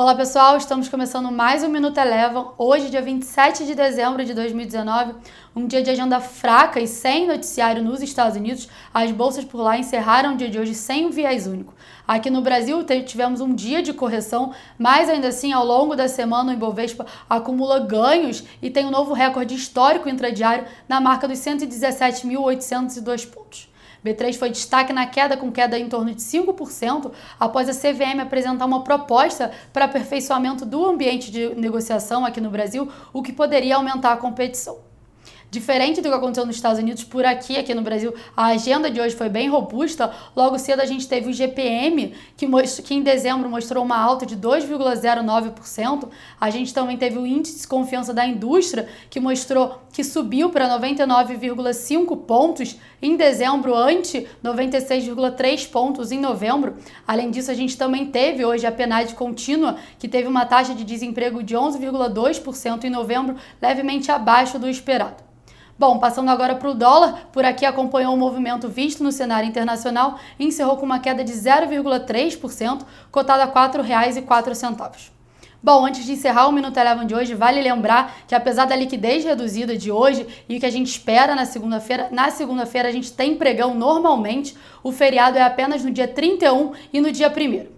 Olá pessoal, estamos começando mais um Minuto Elevam. Hoje, dia 27 de dezembro de 2019, um dia de agenda fraca e sem noticiário nos Estados Unidos. As bolsas por lá encerraram o dia de hoje sem um viés único. Aqui no Brasil tivemos um dia de correção, mas ainda assim, ao longo da semana, o Ibovespa acumula ganhos e tem um novo recorde histórico intradiário na marca dos 117.802 pontos. B3 foi destaque na queda, com queda em torno de 5%, após a CVM apresentar uma proposta para aperfeiçoamento do ambiente de negociação aqui no Brasil, o que poderia aumentar a competição. Diferente do que aconteceu nos Estados Unidos, por aqui, aqui no Brasil, a agenda de hoje foi bem robusta. Logo cedo a gente teve o GPM, que, que em dezembro mostrou uma alta de 2,09%. A gente também teve o índice de confiança da indústria, que mostrou que subiu para 99,5 pontos em dezembro, ante 96,3 pontos em novembro. Além disso, a gente também teve hoje a PNAD contínua, que teve uma taxa de desemprego de 11,2% em novembro, levemente abaixo do esperado. Bom, passando agora para o dólar, por aqui acompanhou o movimento visto no cenário internacional e encerrou com uma queda de 0,3%, cotada a R$ 4,04. Bom, antes de encerrar o Minuto Eleven de hoje, vale lembrar que apesar da liquidez reduzida de hoje e o que a gente espera na segunda-feira, na segunda-feira a gente tem pregão normalmente, o feriado é apenas no dia 31 e no dia 1